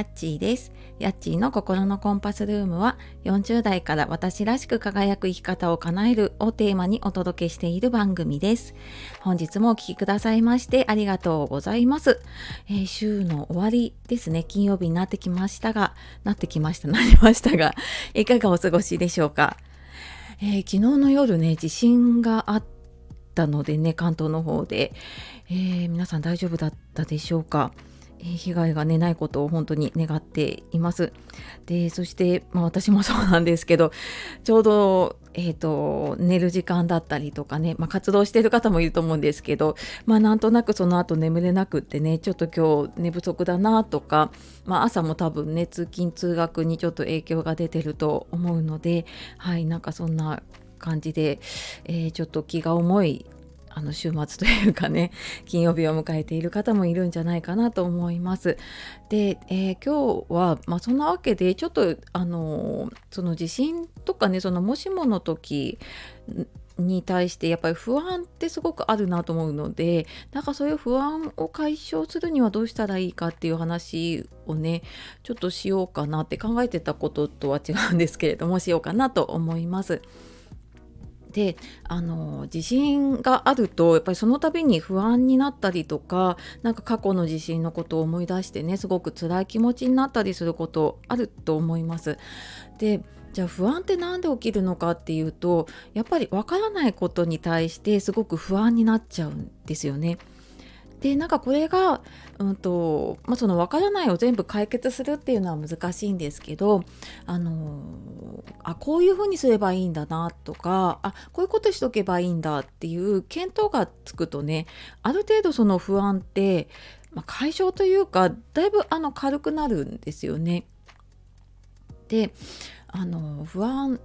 やっちーです。やっちーの心のコンパスルームは40代から私らしく輝く生き方を叶えるをテーマにお届けしている番組です。本日もお聴きくださいましてありがとうございます、えー、週の終わりですね。金曜日になってきましたが、なってきました、なりましたが、いかがお過ごしでしょうか？えー、昨日の夜ね、地震があったのでね、関東の方で、えー、皆さん大丈夫だったでしょうか？被害が、ね、ないことを本当に願っています。でそして、まあ、私もそうなんですけど ちょうど、えーと、寝る時間だったりとかね、まあ、活動してる方もいると思うんですけど、まあ、なんとなくその後眠れなくってねちょっと今日寝不足だなとか、まあ、朝も多分ね通勤通学にちょっと影響が出てると思うのではいなんかそんな感じで、えー、ちょっと気が重いあの週末というかね 金曜日を迎えている方もいるんじゃないかなと思います。で、えー、今日は、まあ、そんなわけでちょっとあのその地震とかねそのもしもの時に対してやっぱり不安ってすごくあるなと思うのでなんかそういう不安を解消するにはどうしたらいいかっていう話をねちょっとしようかなって考えてたこととは違うんですけれどもしようかなと思います。であの地震があるとやっぱりその度に不安になったりとかなんか過去の地震のことを思い出してねすごく辛い気持ちになったりすることあると思います。でじゃあ不安って何で起きるのかっていうとやっぱりわからないことに対してすごく不安になっちゃうんですよね。でなんかこれが、うんとまあ、その分からないを全部解決するっていうのは難しいんですけどあのあこういうふうにすればいいんだなとかあこういうことしとけばいいんだっていう見当がつくとねある程度その不安って、まあ、解消というかだいぶあの軽くなるんですよね。であの不安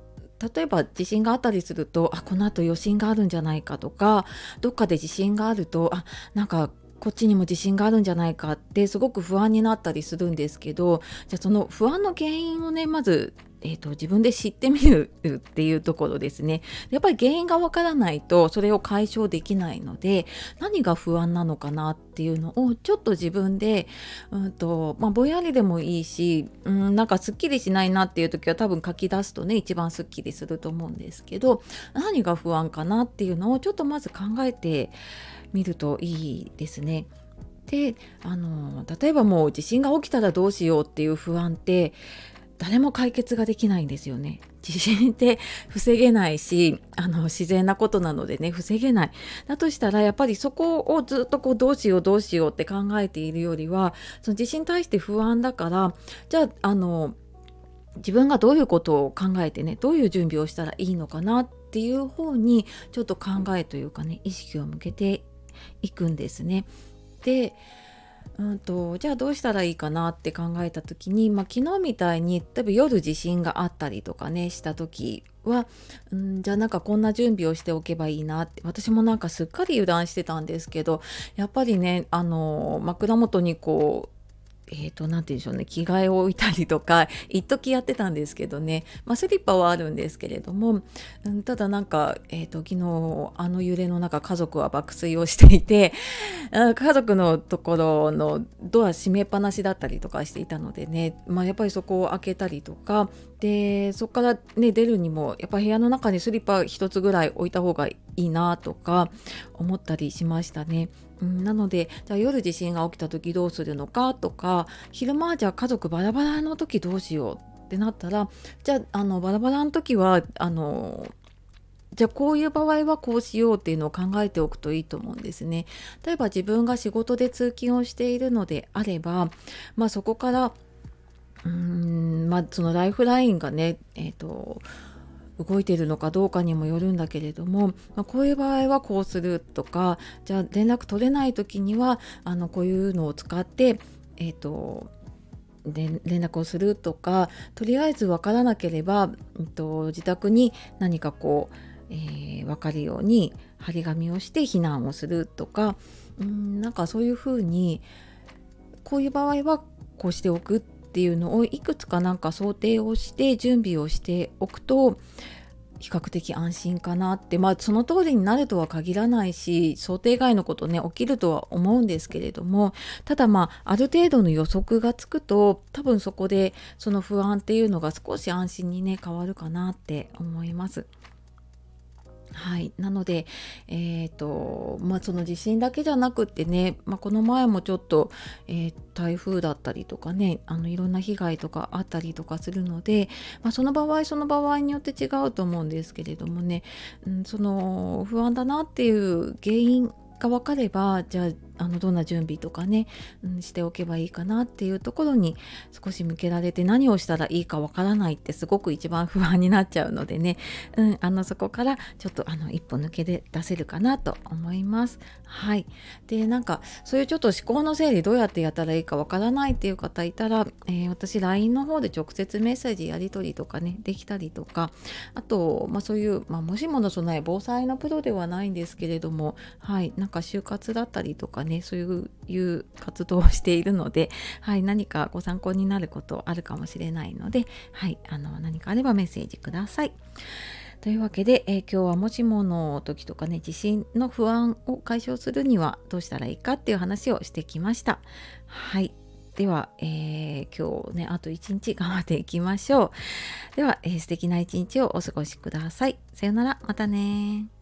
例えば地震があったりするとあこのあと余震があるんじゃないかとかどっかで地震があるとあなんかこっちにも自信があるんじゃないかってすごく不安になったりするんですけどじゃあその不安の原因をねまずえーと、自分で知ってみるっていうところですね。やっぱり原因がわからないとそれを解消できないので何が不安なのかなっていうのをちょっと自分で、うんとまあ、ぼやりでもいいし、うん、なんかすっきりしないなっていう時は多分書き出すとね一番すっきりすると思うんですけど何が不安かなっていうのをちょっとまず考えてみるといいですね。であの例えばもう地震が起きたらどうしようっていう不安って誰も解決ができないんですよね。地震って防げないしあの自然なことなのでね防げないだとしたらやっぱりそこをずっとこうどうしようどうしようって考えているよりはその地震に対して不安だからじゃああの自分がどういうことを考えてねどういう準備をしたらいいのかなっていう方にちょっと考えというかね意識を向けていくんですね。でうんと、じゃあどうしたらいいかなって考えた時に、まあ、昨日みたいに例えば夜地震があったりとかねした時は、うん、じゃあなんかこんな準備をしておけばいいなって私もなんかすっかり油断してたんですけどやっぱりねあの枕元にこうえーと、なて言うんでしょうね。着替えを置いたりとか 一時やってたんですけどね、まあ、スリッパはあるんですけれども、うん、ただなんか、えーと、昨日あの揺れの中家族は爆睡をしていて 家族のところのドア閉めっぱなしだったりとかしていたのでね、まあ、やっぱりそこを開けたりとかでそこから、ね、出るにもやっぱ部屋の中にスリッパ1つぐらい置いた方がいいなとか思ったりしましたね。うん、なのでじゃあ夜地震が起きた時どうするのかとか昼間はじゃあ家族バラバラの時どうしようってなったらじゃああのバラバラの時はあのじゃあこういう場合はこうしようっていうのを考えておくといいと思うんですね。例えば自分が仕事で通勤をしているのであれば、まあ、そこからうんまあそのライフラインがねえっ、ー、と動いているのかどうかにもよるんだけれども、まあ、こういう場合はこうするとかじゃあ連絡取れない時にはあのこういうのを使ってえっ、ー、と連絡をするとかとりあえず分からなければ、えっと、自宅に何かこう、えー、分かるように張り紙をして避難をするとかうんなんかそういうふうにこういう場合はこうしておくっていうのをいくつかなんか想定をして準備をしておくと比較的安心かなってまあその通りになるとは限らないし想定外のことね起きるとは思うんですけれどもただまあある程度の予測がつくと多分そこでその不安っていうのが少し安心にね変わるかなって思います。はい、なので、えーとまあ、その地震だけじゃなくってね、まあ、この前もちょっと、えー、台風だったりとかねあのいろんな被害とかあったりとかするので、まあ、その場合その場合によって違うと思うんですけれどもね、うん、その不安だなっていう原因が分かればじゃああのどんな準備とかね、うん、しておけばいいかなっていうところに少し向けられて何をしたらいいかわからないってすごく一番不安になっちゃうのでね、うん、あのそこからちょっとあの一歩抜けで出せるかなと思います。はい。でなんかそういうちょっと思考の整理どうやってやったらいいかわからないっていう方いたら、えー、私 LINE の方で直接メッセージやり取りとかねできたりとかあと、まあ、そういう、まあ、もしもの備え防災のプロではないんですけれどもはいなんか就活だったりとかねそういう活動をしているので、はい、何かご参考になることあるかもしれないので、はい、あの何かあればメッセージください。というわけで、えー、今日はもしもの時とかね地震の不安を解消するにはどうしたらいいかっていう話をしてきました。はいでは、えー、今日ねあと一日頑張っていきましょう。では、えー、素敵な一日をお過ごしください。さようならまたね